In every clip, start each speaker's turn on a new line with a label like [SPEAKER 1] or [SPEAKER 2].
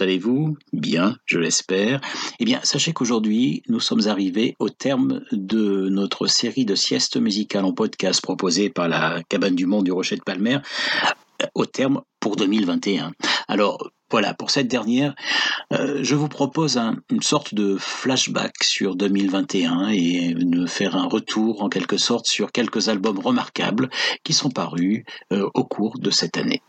[SPEAKER 1] allez-vous? Bien, je l'espère. Eh bien, sachez qu'aujourd'hui, nous sommes arrivés au terme de notre série de siestes musicales en podcast proposée par la Cabane du Monde du Rocher de Palmer, euh, au terme pour 2021. Alors, voilà, pour cette dernière, euh, je vous propose un- une sorte de flashback sur 2021 et de faire un retour en quelque sorte sur quelques albums remarquables qui sont parus euh, au cours de cette année.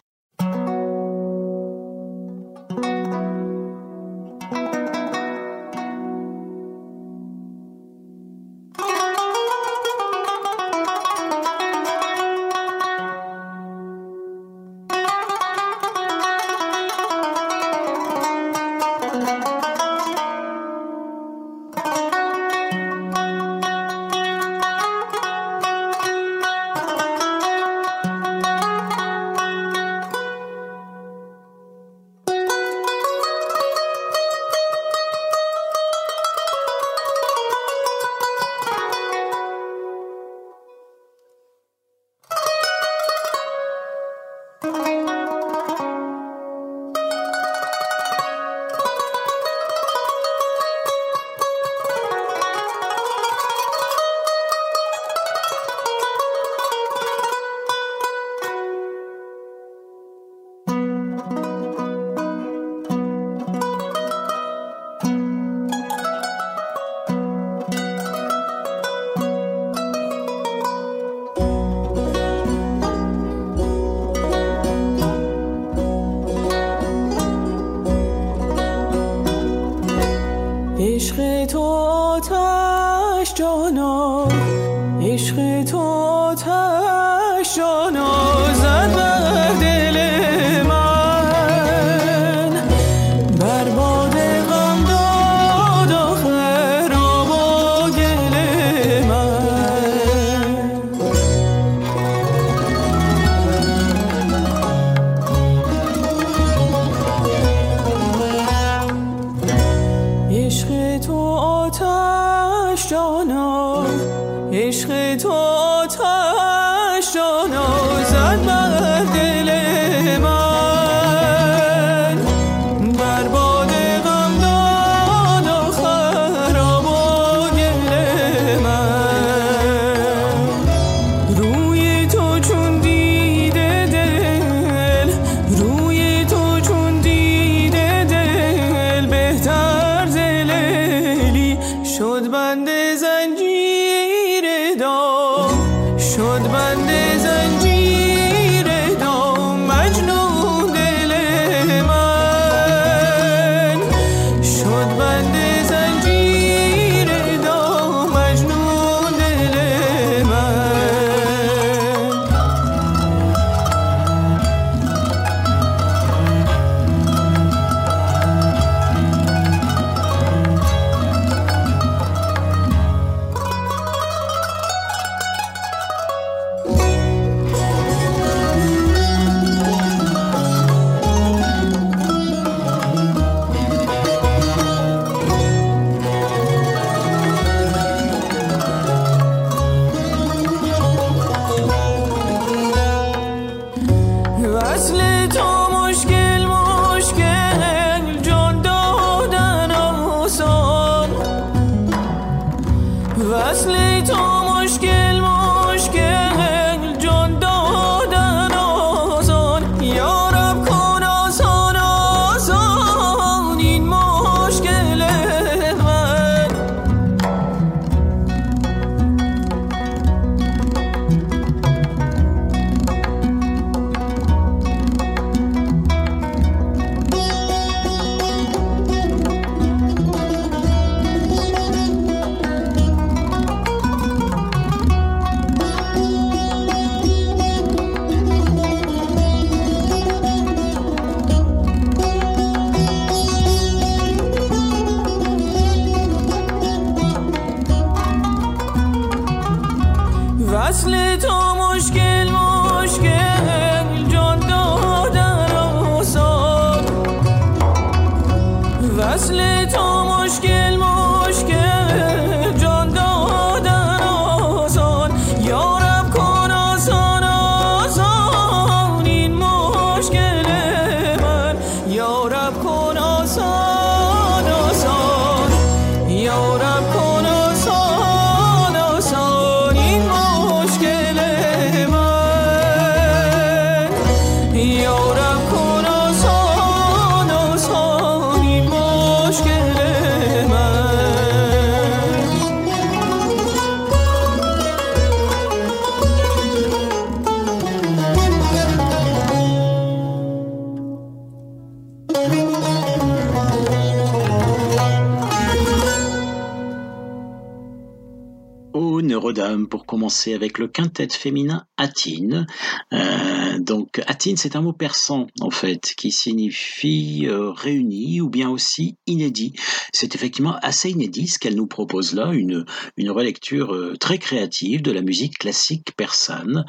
[SPEAKER 2] Avec le quintet féminin Atine. Euh, donc Atine, c'est un mot persan en fait qui signifie euh, réuni ou bien aussi inédit. C'est effectivement assez inédit ce qu'elle nous propose là, une, une relecture euh, très créative de la musique classique persane.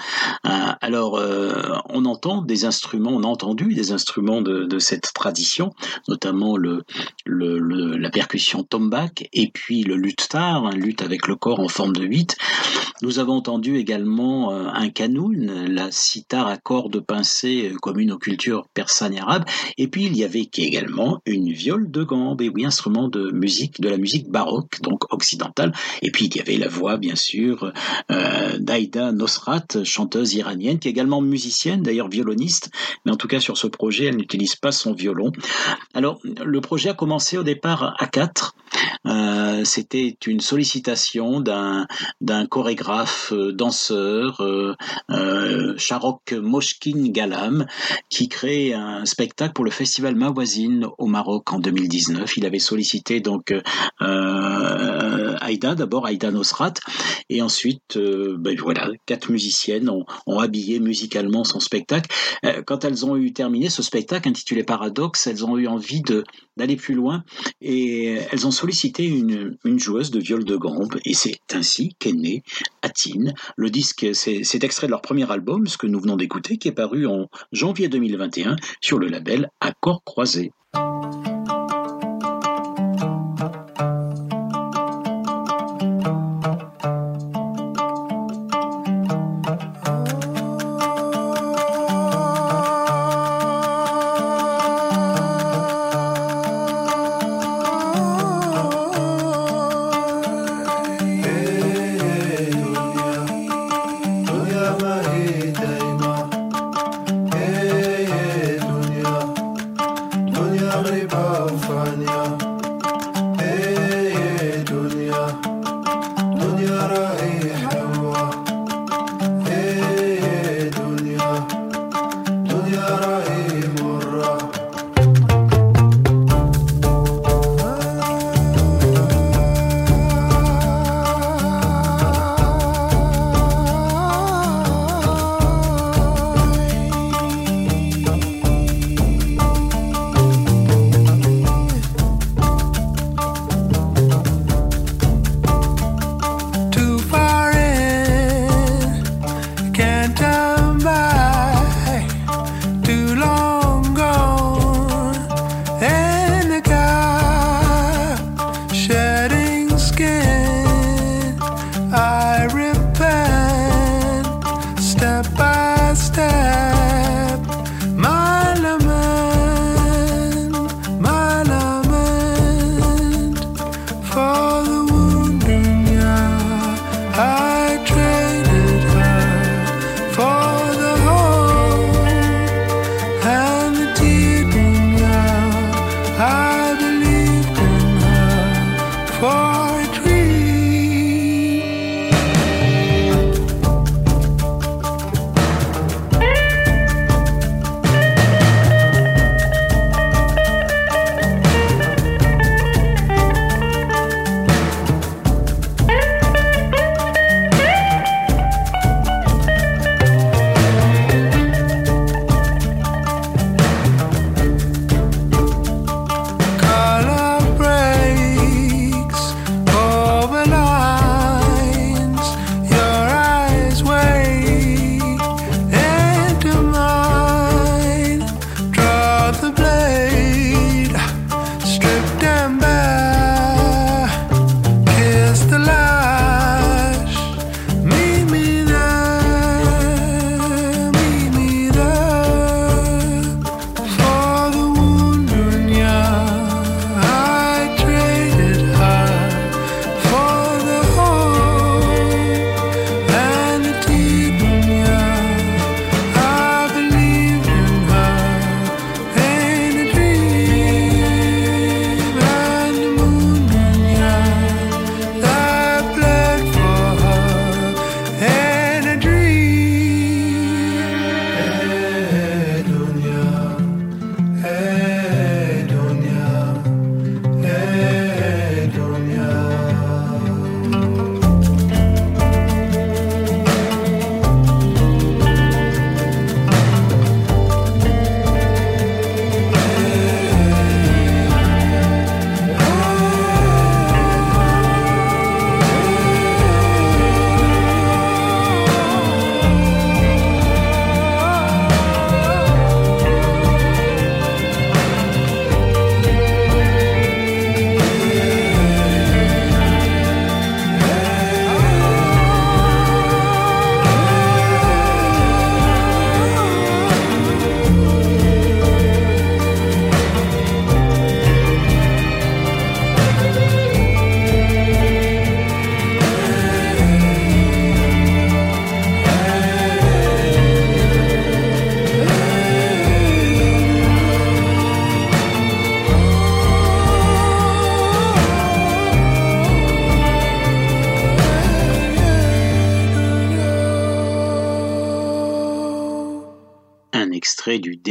[SPEAKER 2] Euh, alors on entend des instruments, on a entendu des instruments de, de cette tradition, notamment le, la percussion tombak et puis le luthtar, un luth avec le corps en forme de 8. Nous avons entendu également un la sitar à cordes pincées euh, commune aux cultures persanes et arabes. Et puis il y avait également? Une viole de gambe, et oui, instrument de musique, de la musique baroque, donc occidentale. Et puis il y avait la voix, bien sûr, euh, d'Aïda Nosrat, chanteuse iranienne, qui est également musicienne, d'ailleurs violoniste, mais en tout cas sur ce projet, elle n'utilise pas son violon. Alors, le projet a commencé au départ à quatre. Euh, C'était une sollicitation d'un chorégraphe, danseur, euh, Sharok Moshkin Galam, qui crée un spectacle pour le festival Mawazine au Maroc en 2019. Il avait sollicité donc euh, Aïda, d'abord Aïda Nosrat, et ensuite, euh, ben voilà, quatre musiciennes ont, habillé musicalement son spectacle. Euh, quand elles ont eu terminé ce spectacle intitulé Paradoxe, elles ont eu envie de d'aller plus loin et elles ont sollicité une, une joueuse de viol de gambe et c'est ainsi qu'est né Atine. Le disque, c'est extrait de leur premier album, ce que nous venons d'écouter, qui est paru en janvier 2021 sur le label Accords croisés.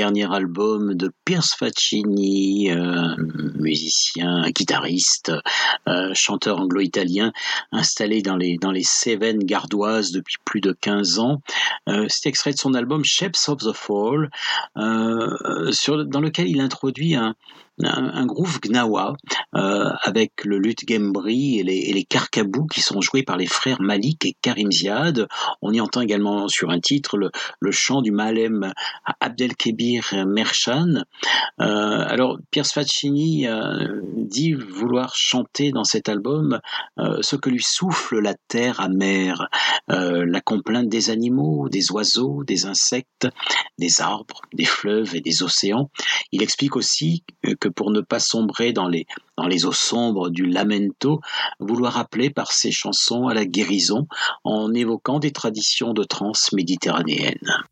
[SPEAKER 3] Dernier album de Pierce Faccini, euh, musicien, guitariste, euh, chanteur anglo-italien, installé dans les, dans les Cévennes gardoises depuis plus de 15 ans. Euh, c'est extrait de son album Shapes of the Fall, euh, dans lequel il introduit un, un, groove gnawa euh, avec le luth gembri et les, carcabous qui sont joués par les frères Malik et Karim Ziad. On y entend également sur un titre le, chant du Malem Abdelkebir Mershan. Euh, alors Pierce Faccini euh, dit vouloir chanter dans cet album ce que lui souffle la terre amère, la complainte des animaux, des oiseaux, des insectes, des arbres, des fleuves et des océans. Il explique aussi que pour ne pas sombrer dans les, eaux sombres du lamento, vouloir appeler par ses chansons à la guérison en évoquant des traditions de trance méditerranéenne.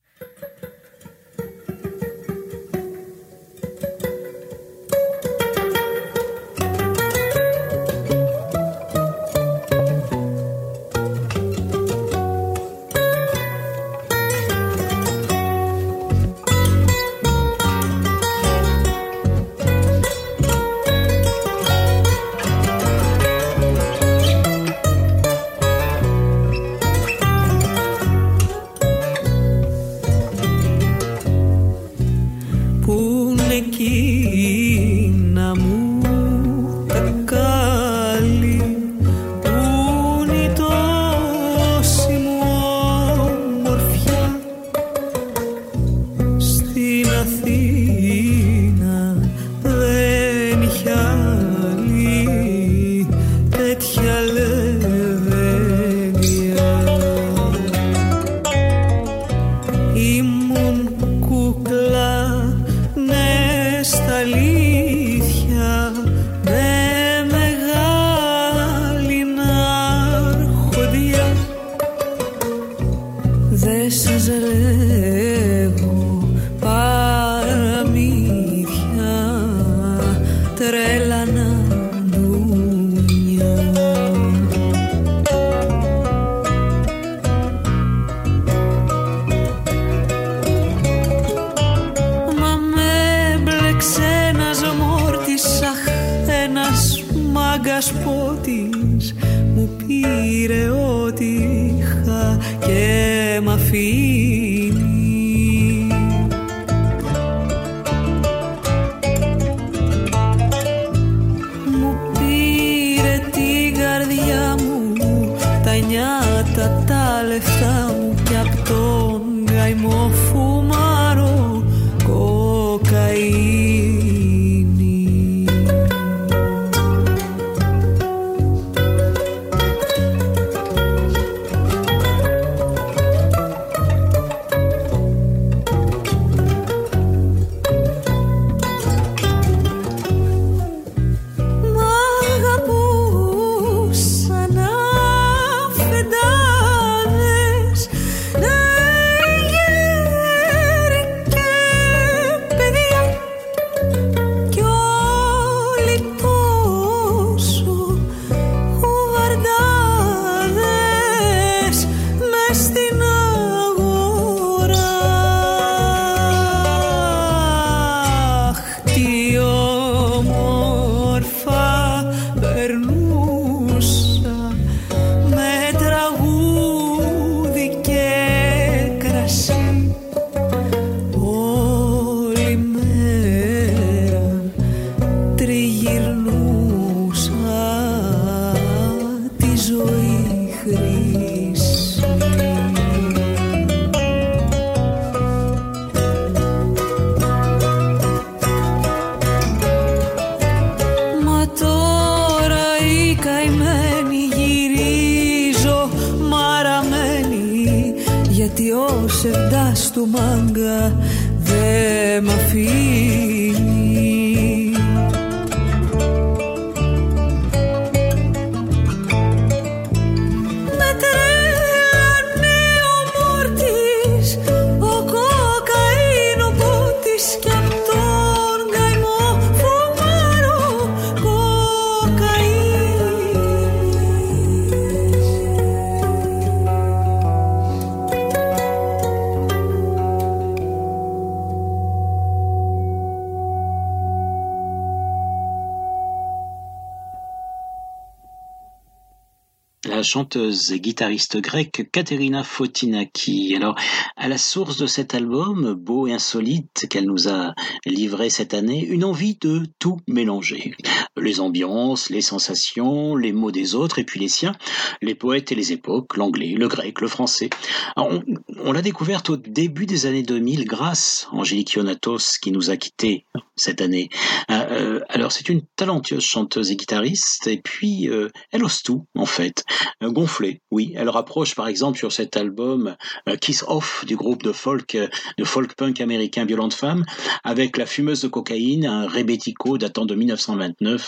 [SPEAKER 2] La chanteuse et guitariste grecque Katerina Fotinaki. Alors, à la source de cet album, beau et insolite, qu'elle nous a livré cette année, une envie de tout mélanger. Les ambiances, les sensations, les mots des autres et puis les siens, les poètes et les époques, l'anglais, le grec, le français. Alors, on, on l'a découverte au début des années 2000 grâce à Angélique Ionatos qui nous a quittés cette année. Euh, euh, alors, c'est une talentueuse chanteuse et guitariste et puis euh, elle ose tout en fait. Euh, gonflée, oui. Elle rapproche par exemple sur cet album Kiss Off du groupe de folk, de folk punk américain Violente Femme, avec la fumeuse de cocaïne, un rebetico datant de 1929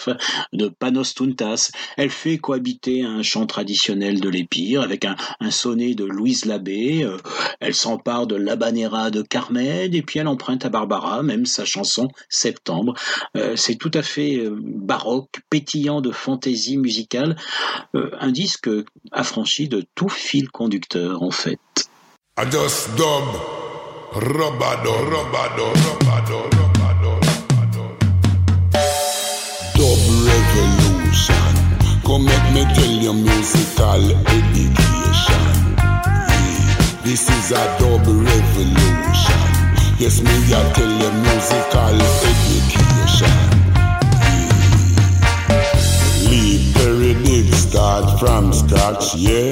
[SPEAKER 2] de Panos Tuntas. Elle fait cohabiter un chant traditionnel de l'Épire avec un, sonnet de Louise Labbé. Euh, elle s'empare de l'Habanera de Carmen et puis elle emprunte à Barbara même sa chanson Septembre. Euh, C'est tout à fait euh, baroque, pétillant de fantaisie musicale, un disque affranchi de tout fil conducteur en fait.
[SPEAKER 4] Dub Robado, Robado, Robado, Robado, Come make me tell you musical education. This is a dub revolution. Yes, me I tell you musical education. Yeah. Leave periodic start from scratch, yeah.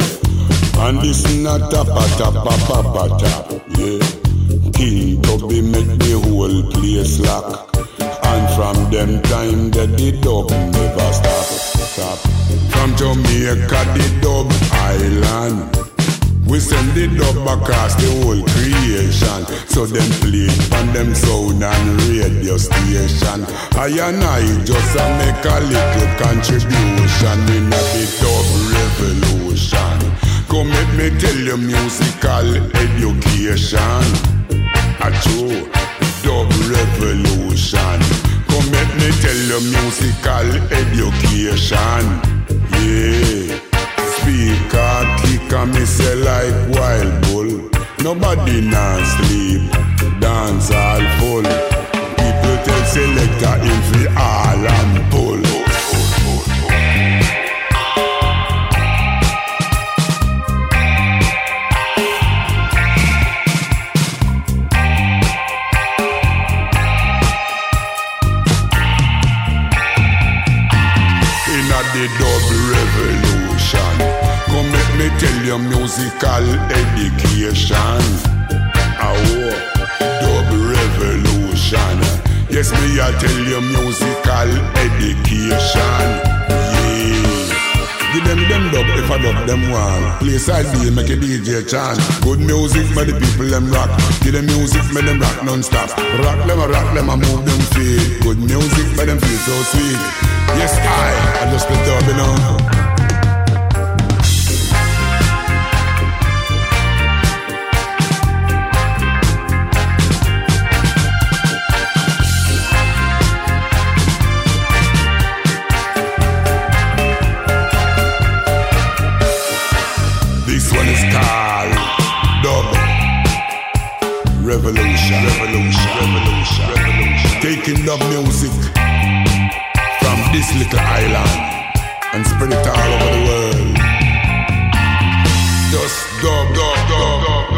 [SPEAKER 4] And this not a pata papa pata, yeah. King Tubby make the whole place lock. And from them time that the dub never stop, stop. From Jamaica the dub island. We send the dub across the whole creation So them play on them sound and radio station I and I just a make a little contribution In the dub revolution Come make me tell you musical education A true dub revolution Come make me tell you musical education. Yeah. Speaker kick and me say like wild bull. Nobody not sleep, dance all full. People tell selector him me tell you musical education. Our dub revolution. Yes, me I tell you musical education. Yeah. Give them them dub if I dub them one. Play side B, make a DJ chant. Good music, make the people them rock. Give them music, make them rock non-stop. Rock them, a rock them, a move them feet. Good music, make them feel so sweet. Yes, I, I just the dub, you know. Revolution. Taking dub music from this little island and spread it all over the world. Just dub, dub, dub, dub,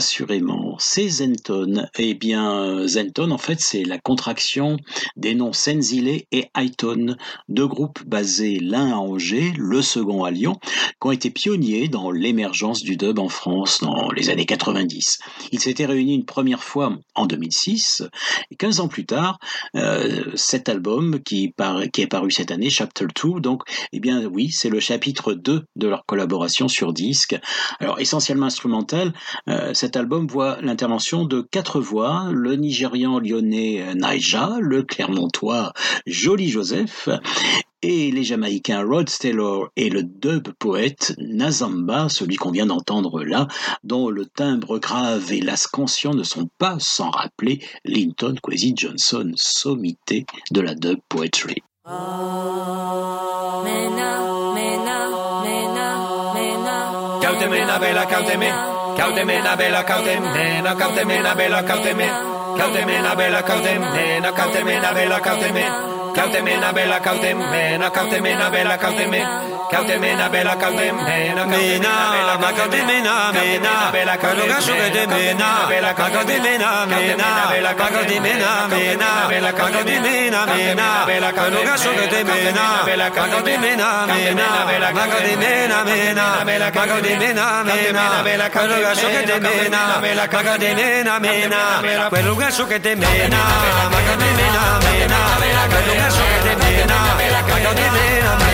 [SPEAKER 2] assurément, c'est Zenton. Eh bien, Zenton, en fait, c'est la contraction des noms Senzile et Highton, deux groupes basés l'un à Angers, le second à Lyon, qui ont été pionniers dans l'émergence du dub en France dans les années 90. Ils s'étaient réunis une première fois en 2006, et 15 ans plus tard, euh, cet album qui, est paru cette année, Chapter 2, donc, eh bien oui, c'est le chapitre 2 de leur collaboration sur disque. Alors, essentiellement instrumental, euh, cet album voit l'intervention de quatre voix, le Nigérian lyonnais Naija, le Clermontois Joli Joseph, et les Jamaïcains Rod Taylor et le dub poète Nazamba, celui qu'on vient d'entendre là, dont le timbre grave et l'ascension ne sont pas sans rappeler Linton Kwesi Johnson, sommité de la dub poetry.
[SPEAKER 5] Count them, Nabela. Count them, Nana. Count them, Nabela. Count Cautemena, vela, cautemena, cautemena, Count them, Cautemena, vela, cautemena, cautemena, vela, cautemena. Cautemena,
[SPEAKER 6] vela, cautemena, cautemena, cautemena. Cautemena, cautemena, cautemena, mena, vela, cautemena, mena, vela, cautemena, mena, mena, vela, cautemena, vela, mena, cautemena, mena, vela, cautemena, mena, vela, cautemena, mena, vela, cautemena, mena, vela, cautemena, mena, vela, cautemena, mena, vela, cautemena, mena, vela, cautemena, mena, vela, cautemena, mena, vela, cautemena, mena, vela, cautemena, mena, vela, cautemena, mena, vela, cautemena, mena, vela, cautemena, mena, vela, cautemena, mena, cautemena, mena, vela, cautemena, mena, cautemena, mena,
[SPEAKER 7] mena, vela, cautemena, mena, mena, cautemena, mena, mena, cautemena, mena, mena, cautemena, mena, mena, cautemena, mena, mena, cautemena, mena, mena, cautemena, mena, mena, cautemena, mena, mena, cautemena, mena, cautemena, mena, eso que te llena, cuando te llena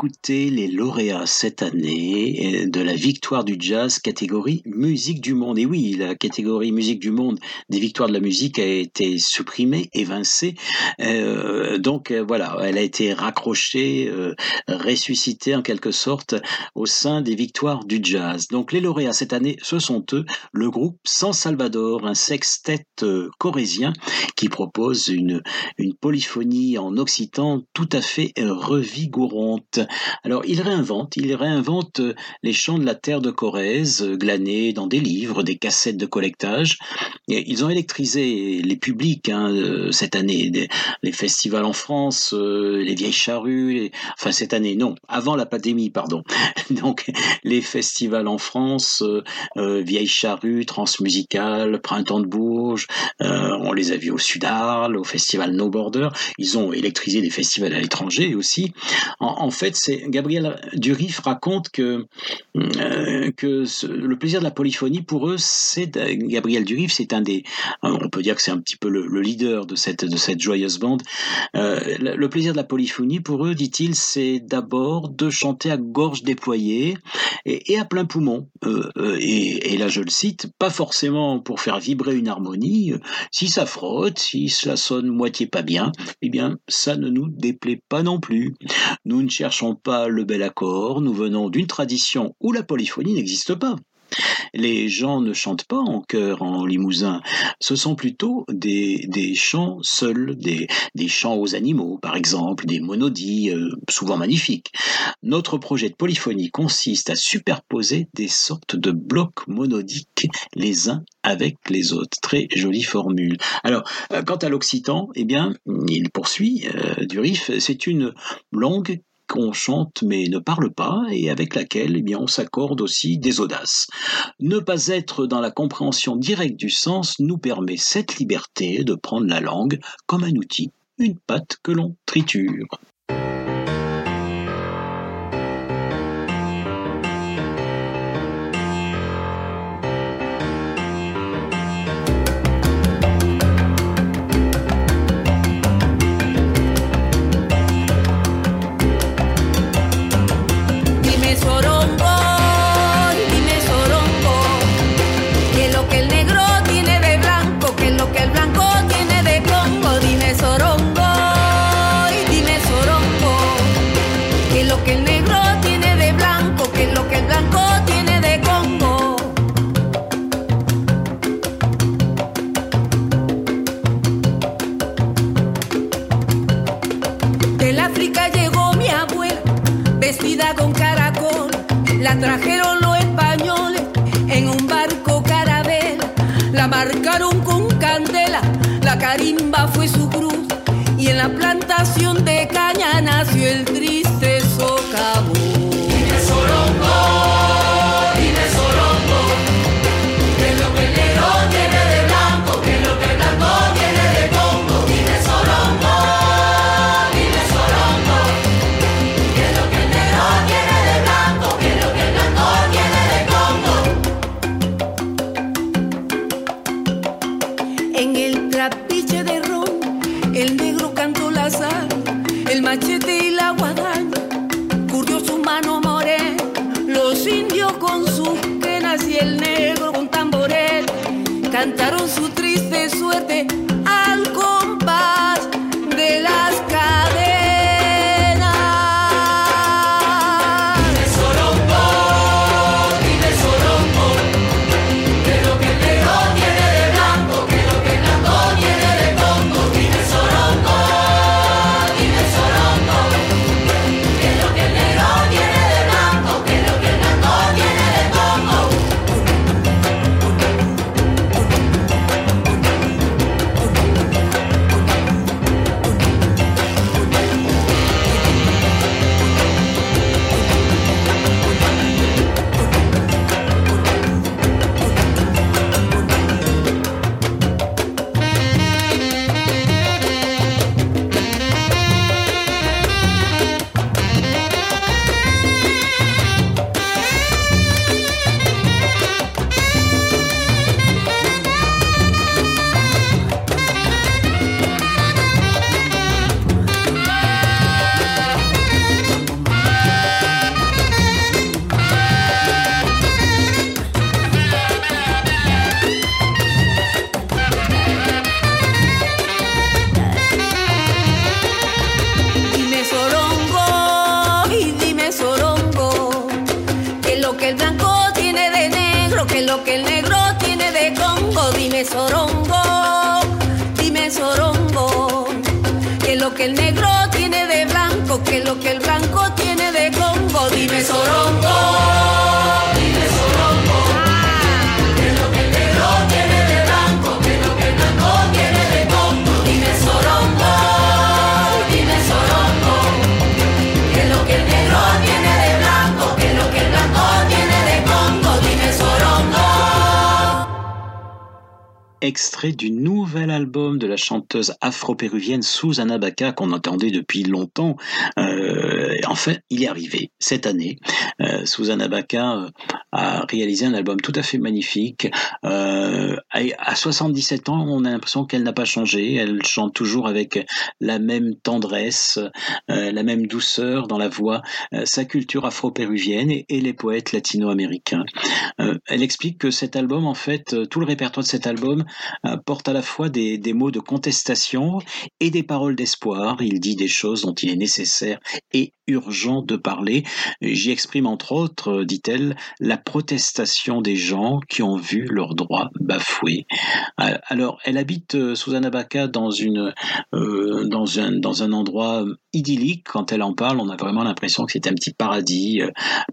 [SPEAKER 2] d'écouter les lauréats cette année de la victoire du jazz catégorie musique du monde. Et oui, la catégorie musique du monde des victoires de la musique a été supprimée, évincée. Euh, donc euh, voilà, elle a été raccrochée, euh, ressuscitée en quelque sorte au sein des victoires du jazz. Donc les lauréats cette année, ce sont eux, le groupe San Salvador, un sextet euh, corésien qui propose une, une polyphonie en occitan tout à fait euh, revigorante. Alors il réinvente, il réinvente euh, les chants de la terre de Corrèze, euh, glanés dans des livres, des cassettes de collectage. Et ils ont électrisé les publics hein, euh, cette année, les festivals en France, les vieilles charrues, enfin cette année, non, avant la pandémie, pardon. Donc les festivals en France, vieilles charrues, transmusicales, printemps de Bourges, on les a vus au Sudarles, au festival No Border. Ils ont électrisé des festivals à l'étranger aussi. En fait, Gabriel Durif raconte que euh, le plaisir de la polyphonie pour eux, c'est Gabriel Durif, c'est un des, on peut dire que c'est un petit peu le, le leader de cette de cette joyeuse bande. Euh, le, plaisir de la polyphonie pour eux, dit-il, c'est d'abord de chanter à gorge déployée et, à plein poumon. Euh, et, et là, je le cite, pas forcément pour faire vibrer une harmonie. Si ça frotte, si cela sonne moitié pas bien, eh bien, ça ne nous déplaît pas non plus. Nous ne cherchons pas le bel accord, nous venons d'une tradition où la polyphonie n'existe pas. Les gens ne chantent pas en chœur en limousin, ce sont plutôt des, des chants seuls, des, des chants aux animaux par exemple, des monodies euh, souvent magnifiques. Notre projet de polyphonie consiste à superposer des sortes de blocs monodiques les uns avec les autres. Très jolie formule. Alors, euh, quant à l'occitan, eh bien, il poursuit euh, du riff, c'est une langue qu'on chante mais ne parle pas et avec laquelle eh on s'accorde aussi des audaces. Ne pas être dans la compréhension directe du sens nous permet cette liberté de prendre la langue comme un outil, une pâte que l'on triture. Afro-péruvienne Susanna Baca qu'on entendait depuis longtemps. Euh, enfin, il est arrivé cette année. Euh, Susanna Baca euh, a réalisé un album tout à fait magnifique. Euh, à 77 ans, on a l'impression qu'elle n'a pas changé. Elle chante toujours avec la même tendresse, euh, la même douceur dans la voix, euh, sa culture afro-péruvienne et, les poètes latino-américains. elle explique que cet album, en fait, tout le répertoire de cet album porte à la fois des, des mots de contestation et des paroles d'espoir. Il dit des choses dont il est nécessaire et urgent de parler. J'y exprime entre autres, dit-elle, la protestation des gens qui ont vu leurs droits bafoués. Euh, alors, elle habite euh, Susanna Baca dans une euh, dans un dans un endroit idyllique. Quand elle en parle, on a vraiment l'impression que c'est un petit paradis,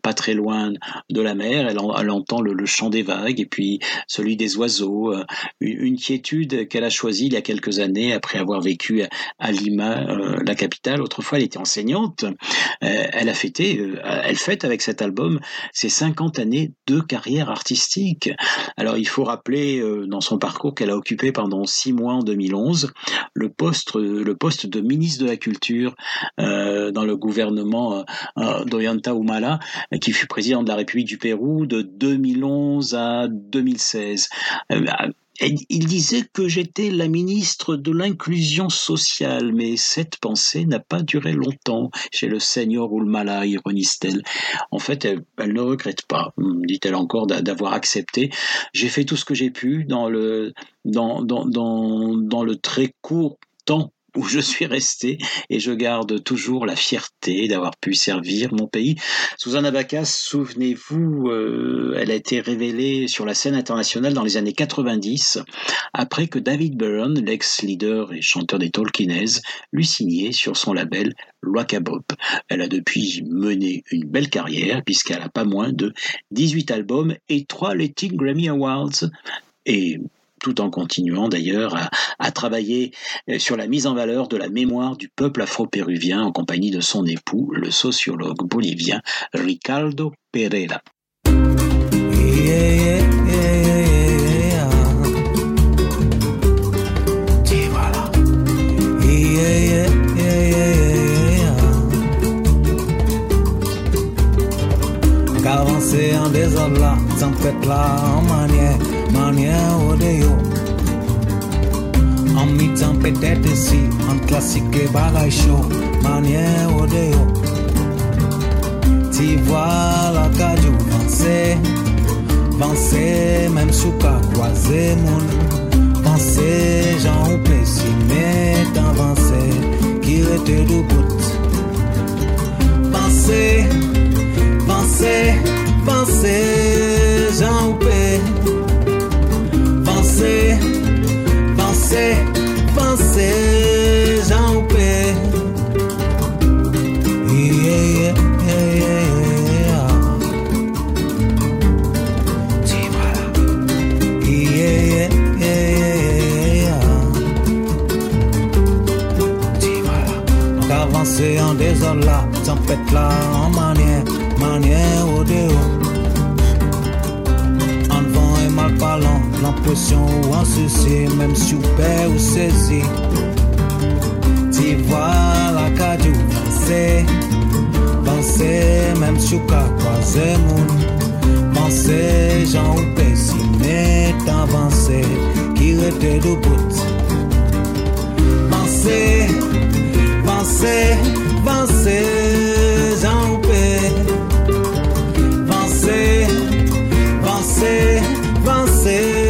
[SPEAKER 2] pas très loin de la mer. Elle, entend le, chant des vagues et puis celui des oiseaux. Une, quiétude qu'elle a choisie il y a quelques années après avoir vécu à Lima, la capitale. Autrefois, elle était enseignante. Elle a fêté, elle fête avec cet album ses 50 années de carrière artistique. Alors il faut rappeler euh, dans son parcours qu'elle a occupé pendant six mois en 2011 le poste, le poste de ministre de la Culture dans le gouvernement d'Ollanta Humala, qui fut président de la République du Pérou de 2011 à 2016 il disait que j'étais la ministre de l'inclusion sociale, mais cette pensée n'a pas duré longtemps chez le seigneur Oulmala, ironise-t-elle. En fait, elle, ne regrette pas, dit-elle encore, d'avoir accepté. J'ai fait tout ce que j'ai pu dans le, dans, dans, dans, dans le très court temps où je suis resté et je garde toujours la fierté d'avoir pu servir mon pays. Susanna Bacas, souvenez-vous, euh, elle a été révélée sur la scène internationale dans les années 90 après que David Byrne, l'ex-leader et chanteur des Tolkienese, lui signait sur son label Bob. Elle a depuis mené une belle carrière puisqu'elle a pas moins de 18 albums et 3 Latin Grammy Awards. Et tout en continuant d'ailleurs à, travailler euh, sur la mise en valeur de la mémoire du peuple afro-péruvien en compagnie de son époux, le sociologue bolivien Ricardo Pereira.
[SPEAKER 8] manière odeo En mi-temps peut-être ici En classique et bagaille chaud Manière odeo Tu vois la cajou Penser Penser même sous qu'à croiser mon Penser j'en ou si mais avancé Qui était debout Penser Penser Penser j'en ou Pense, pense, pense, j'en peux. Yeah, yeah, yeah, Tu voilà. Yeah, yeah, Tu voilà. On avance en désordre là, tempête là, en manière, manière au dehors. mal parlant, l'impression un souci, même super ou saisi. Tu vois la cadeau penser, penser, même sur quoi croiser mon. Penser, j'en ou pessimé, avancé, qui était debout. Penser, penser, penser, j'en ou penser, penser. avancer.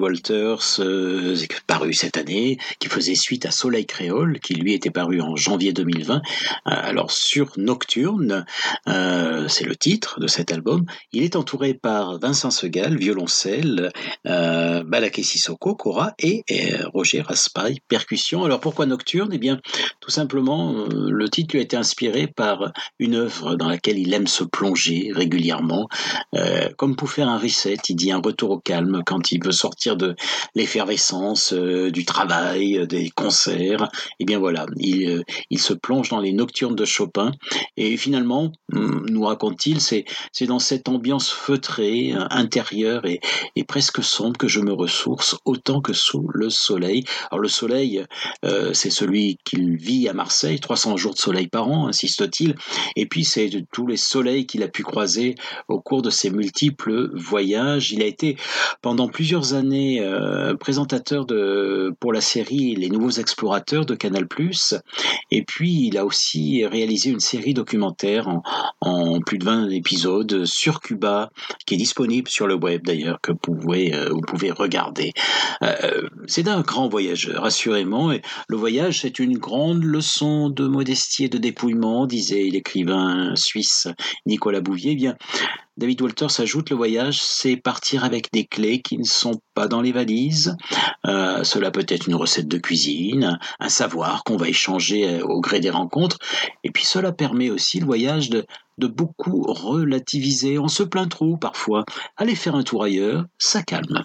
[SPEAKER 2] Walters, euh, paru cette année, qui faisait suite à Soleil Créole, qui lui était paru en janvier 2020. Euh, alors sur Nocturne, euh, c'est le titre de cet album. Il est entouré par Vincent Segal, violoncelle, euh, Balaké Sissoko, Cora et, euh, Roger Raspail, percussion. Alors pourquoi Nocturne? Eh bien, tout simplement, euh, le titre lui a été inspiré par une œuvre dans laquelle il aime se plonger régulièrement, comme pour faire un reset. Il dit un retour au calme quand il veut sortir de l'effervescence du travail, des concerts. Et bien voilà, il, il se plonge dans les nocturnes de Chopin. Et finalement, hum, nous raconte-t-il, c'est dans cette ambiance feutrée, euh, intérieure et, et presque sombre que je me ressource autant que sous le soleil. Alors le soleil, euh, c'est celui qu'il vit à Marseille, 300 jours de soleil par an, insiste-t-il. Et puis c'est de tous les soleils qu'il a pu croiser au cours de ses multiples voyages. Il a été pendant plusieurs années euh, présentateur de pour la série Les Nouveaux Explorateurs de Canal+. Et puis il a aussi réalisé une série documentaire en, en plus de 20 épisodes sur Cuba, qui est disponible sur le web d'ailleurs, que vous pouvez, euh, vous pouvez regarder. Euh, c'est un grand voyageur, assurément. Et le voyage, c'est une grande leçon de modestie et de dépouillement, disait l'écrivain suisse Nicolas Bouvier. Eh bien, David Walters ajoute le voyage, c'est partir avec des clés qui ne sont pas dans les valises. Euh, cela peut être une recette de cuisine, un savoir qu'on va échanger euh, au gré des rencontres. Et puis cela permet aussi le voyage de, de beaucoup relativiser. On se plaint trop parfois. Aller faire un tour ailleurs, ça calme.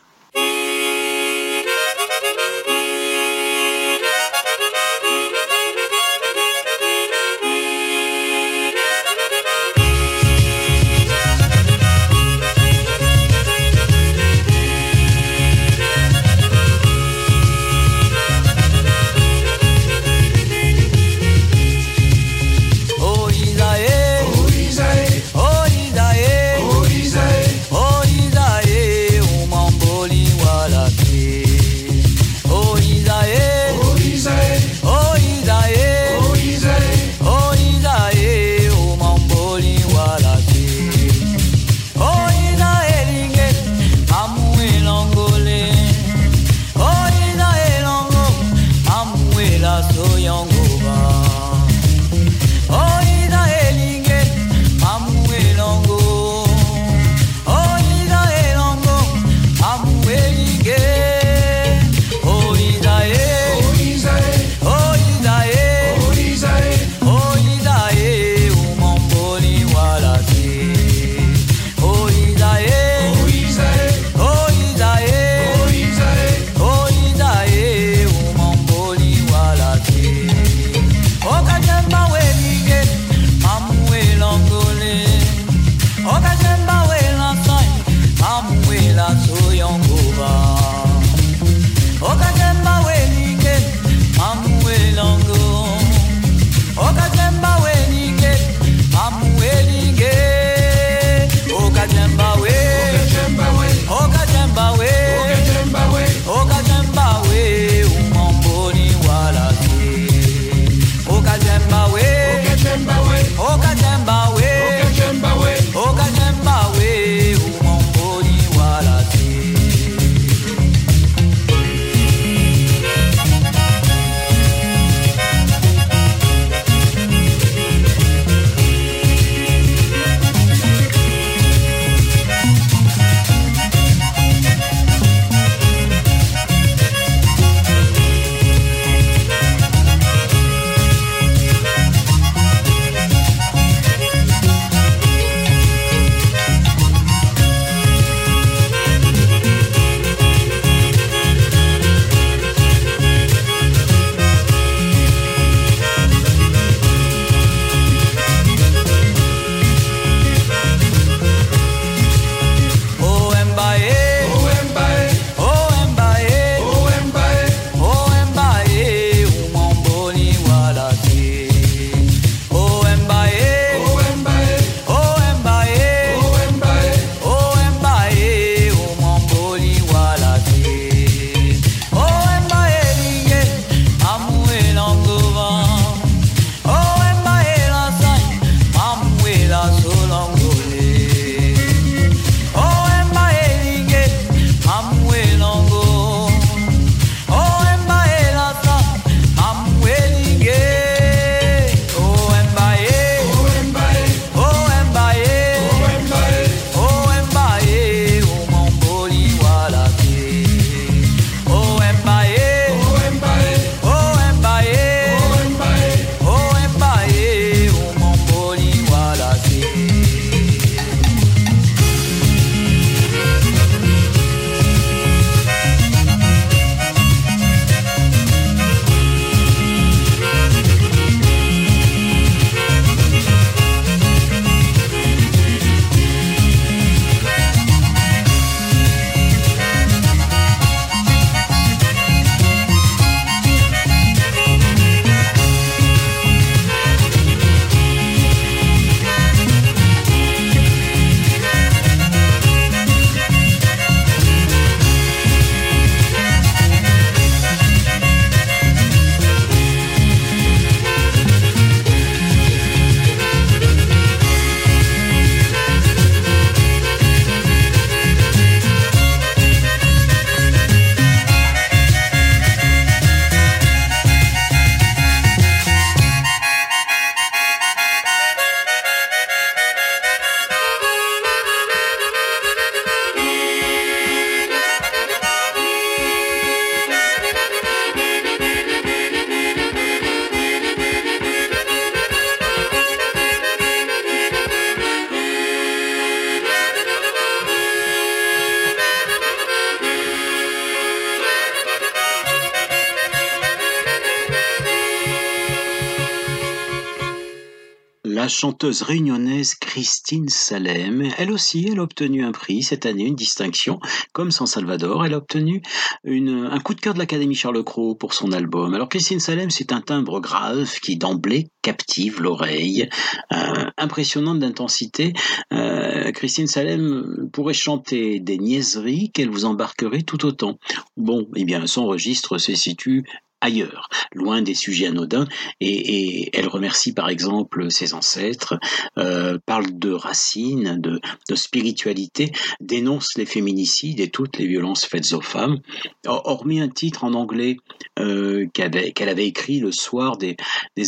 [SPEAKER 2] Chanteuse réunionnaise Christine Salem. Elle aussi, elle a obtenu un prix cette année, une distinction, comme San Salvador. Elle a obtenu un coup de cœur de l'Académie Charles Cros pour son album. Alors Christine Salem, c'est un timbre grave qui d'emblée captive l'oreille, euh, impressionnante d'intensité. Euh, Christine Salem pourrait chanter des niaiseries qu'elle vous embarquerait tout autant. Bon, eh bien, son registre se situe ailleurs, loin des sujets anodins, et, elle remercie par exemple ses ancêtres, euh, parle de racines, de, spiritualité, dénonce les féminicides et toutes les violences faites aux femmes, hormis un titre en anglais euh, qu'elle avait, écrit le soir des,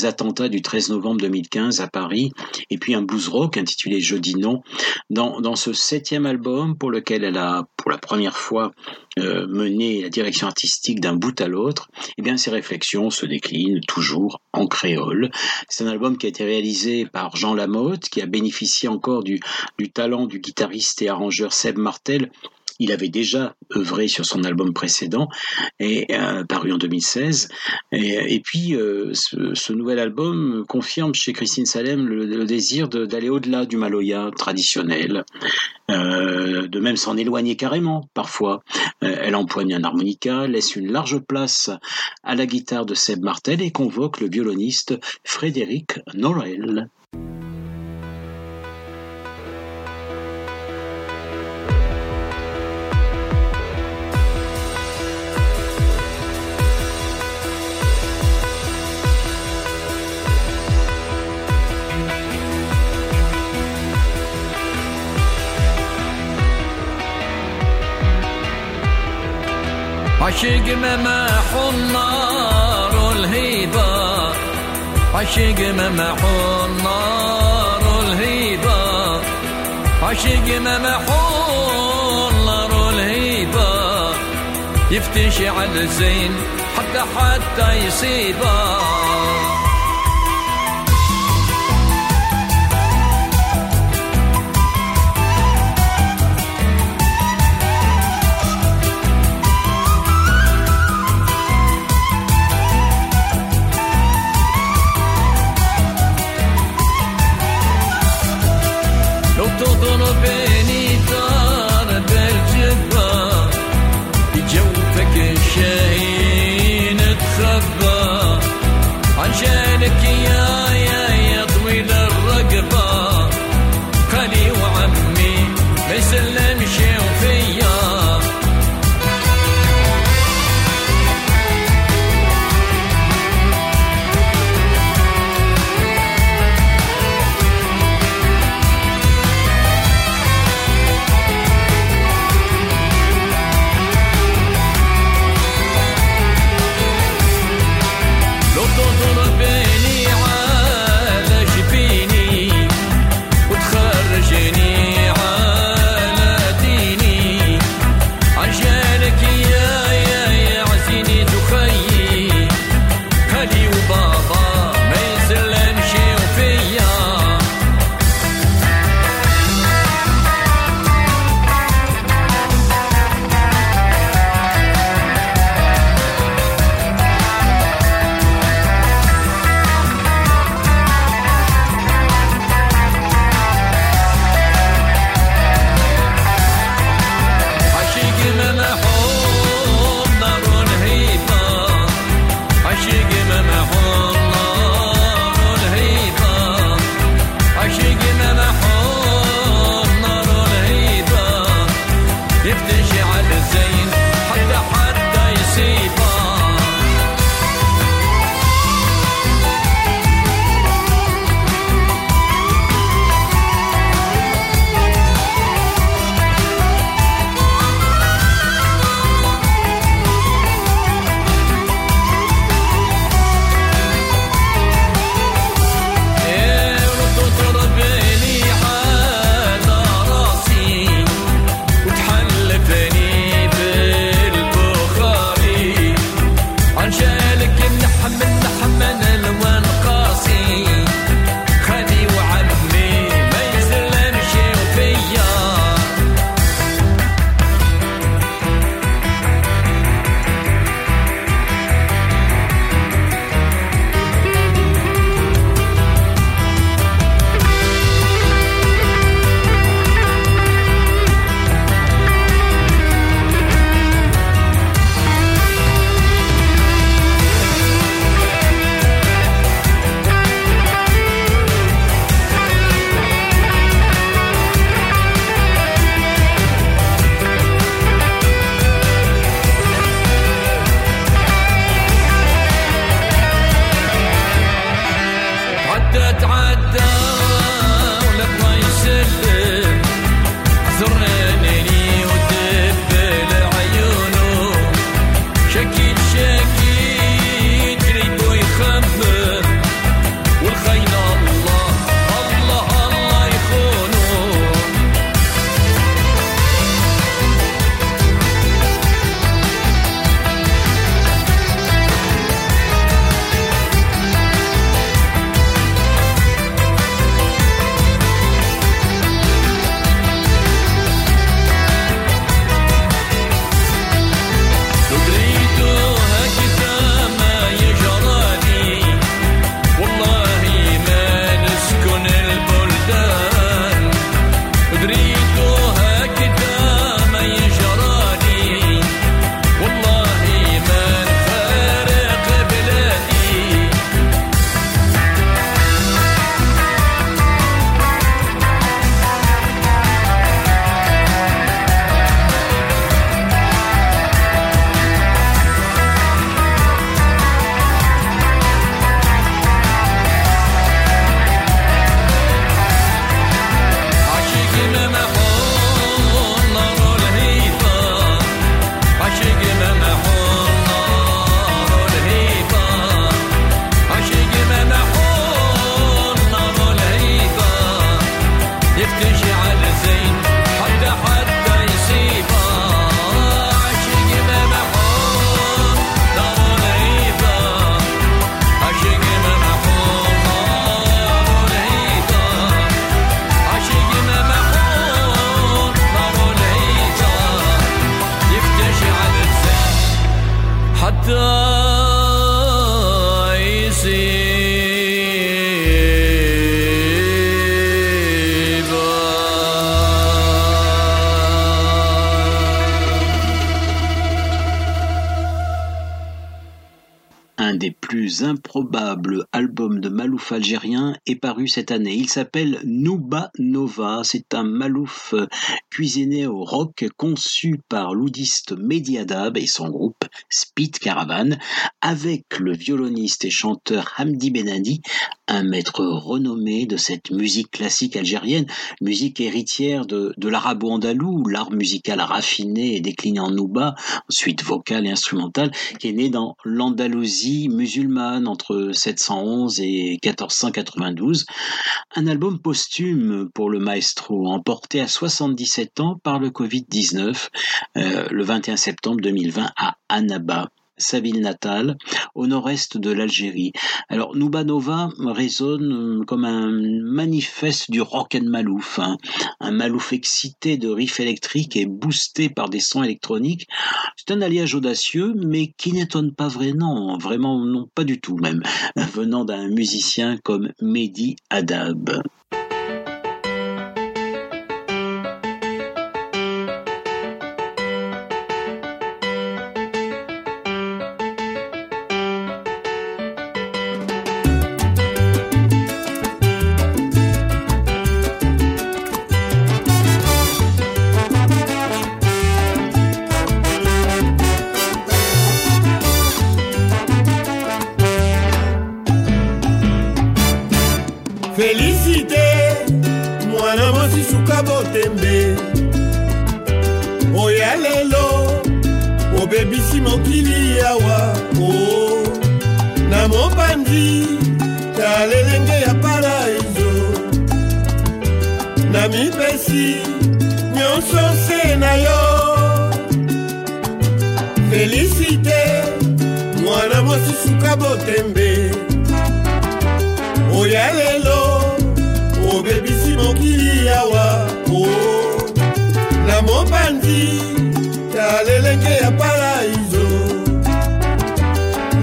[SPEAKER 2] attentats du 13 novembre 2015 à Paris, et puis un blues rock intitulé Jeudi Non, dans, dans ce septième album pour lequel elle a pour la première fois euh, mener la direction artistique d'un bout à l'autre, eh bien ces réflexions se déclinent toujours en créole. C'est un album qui a été réalisé par Jean Lamotte, qui a bénéficié encore du, du talent du guitariste et arrangeur Seb Martel, il avait déjà œuvré sur son album précédent, et euh, paru en 2016. Et, puis, euh, ce, nouvel album confirme chez Christine Salem le, désir d'aller au-delà du Maloya traditionnel, euh, de même s'en éloigner carrément parfois. elle empoigne un harmonica, laisse une large place à la guitare de Seb Martel et convoque le violoniste Frédéric Norel.
[SPEAKER 9] عشق ممح النار والهيبة عشق ممح النار والهيبة عشق ممح النار والهيبة يفتش على الزين حتى حتى يصيبه.
[SPEAKER 2] Plus improbable album de Malouf algérien est paru cette année. Il s'appelle Nouba Nova. C'est un Malouf cuisiné au rock conçu par l'oudiste Mediadab et son groupe Speed Caravan avec le violoniste et chanteur Hamdi Benadi, un maître renommé de cette musique classique algérienne, musique héritière de, de l'arabo-andalou, l'art musical raffiné et décliné en nouba, ensuite vocal et instrumental, qui est né dans l'Andalousie musulmane entre 711 et 1492. Un album posthume pour le maestro, emporté à 77 ans par le Covid-19, euh, le 21 septembre 2020 à Annaba sa ville natale, au nord-est de l'Algérie. Alors Noubanova résonne euh, comme un manifeste du rock and malouf, hein. un malouf excité de riffs électriques et boosté par des sons électroniques. C'est un alliage audacieux, mais qui n'étonne pas vraiment, vraiment non pas du tout même, venant d'un musicien comme Mehdi Adab.
[SPEAKER 10] napesi nyonso se na yo. Felisite mwana mosusuka botembe. Oya lelo obebisi mokili yawa o. Na mopanzi talelenge ya paraizo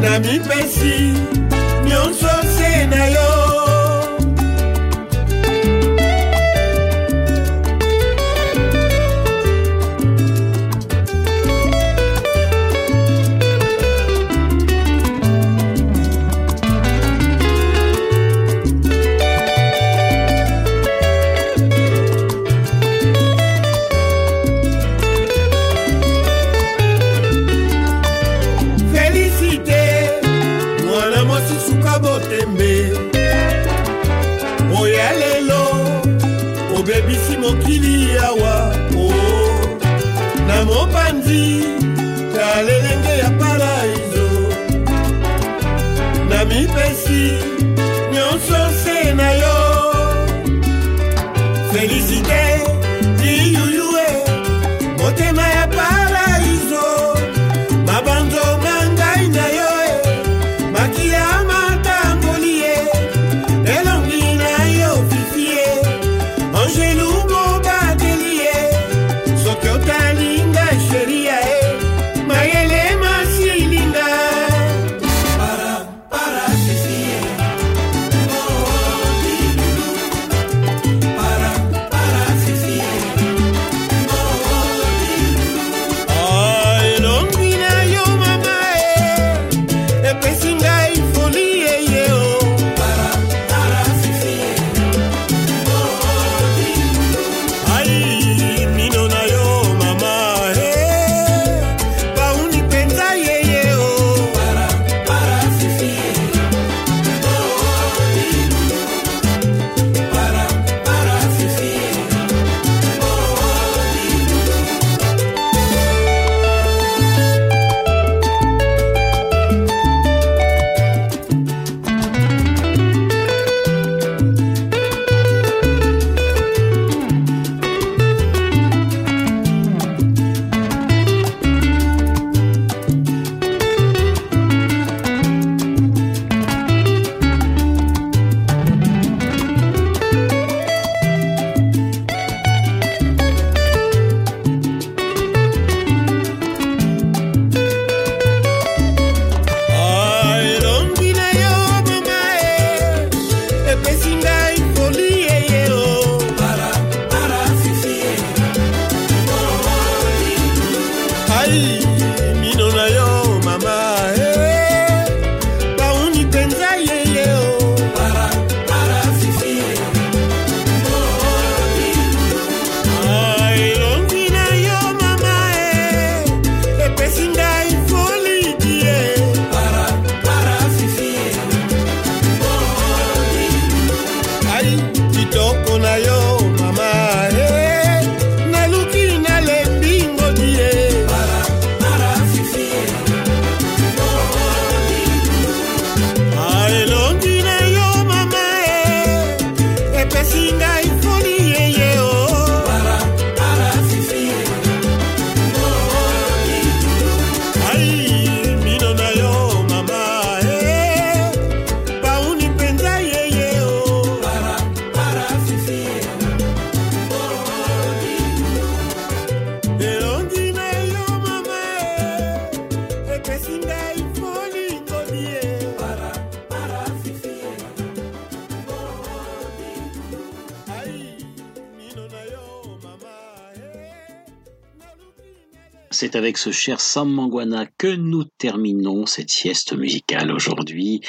[SPEAKER 10] na mipesi nyonso se na yo.
[SPEAKER 2] C'est avec ce cher Sam Mangwana que nous terminons cette sieste musicale aujourd'hui.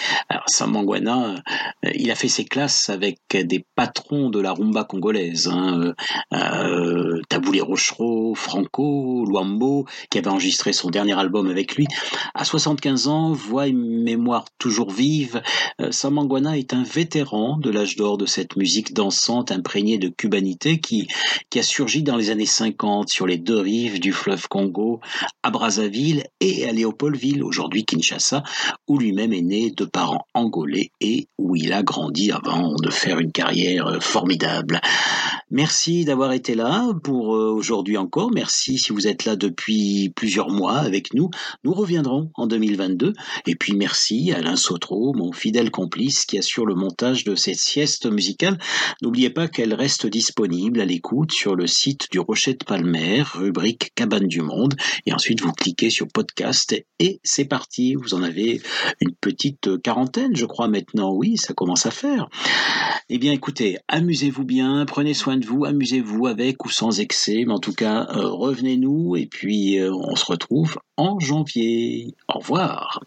[SPEAKER 2] Sam Mangwana, euh, il a fait ses classes avec des patrons de la rumba congolaise, hein, euh, euh, Taboulé Rochereau, Franco, Luambo, qui avait enregistré son dernier album avec lui. À 75 ans, voix et mémoire toujours vive, euh, Sam Mangwana est un vétéran de l'âge d'or de cette musique dansante imprégnée de cubanité qui a surgi dans les années 50 sur les deux rives du fleuve Congo, à Brazzaville et à Léopoldville, aujourd'hui Kinshasa, où lui-même est né de parents angolais et où il a grandi avant de faire une carrière euh, formidable. Merci d'avoir été là pour euh, aujourd'hui encore. Merci si vous êtes là depuis plusieurs mois avec nous. Nous reviendrons en 2022. Et puis merci à Alain Sautreau, mon fidèle complice qui assure le montage de cette sieste musicale. N'oubliez pas qu'elle reste disponible à l'écoute sur le site du Rocher Palmer, rubrique Cabane du Monde. Et ensuite, vous cliquez sur podcast et c'est parti. Vous en avez une petite quarantaine, je crois maintenant. Oui, ça commence à faire. Eh bien, écoutez, amusez-vous bien, prenez soin de vous, amusez-vous avec ou sans excès. Mais en tout cas, euh, revenez-nous et puis euh, on se retrouve en janvier. Au revoir.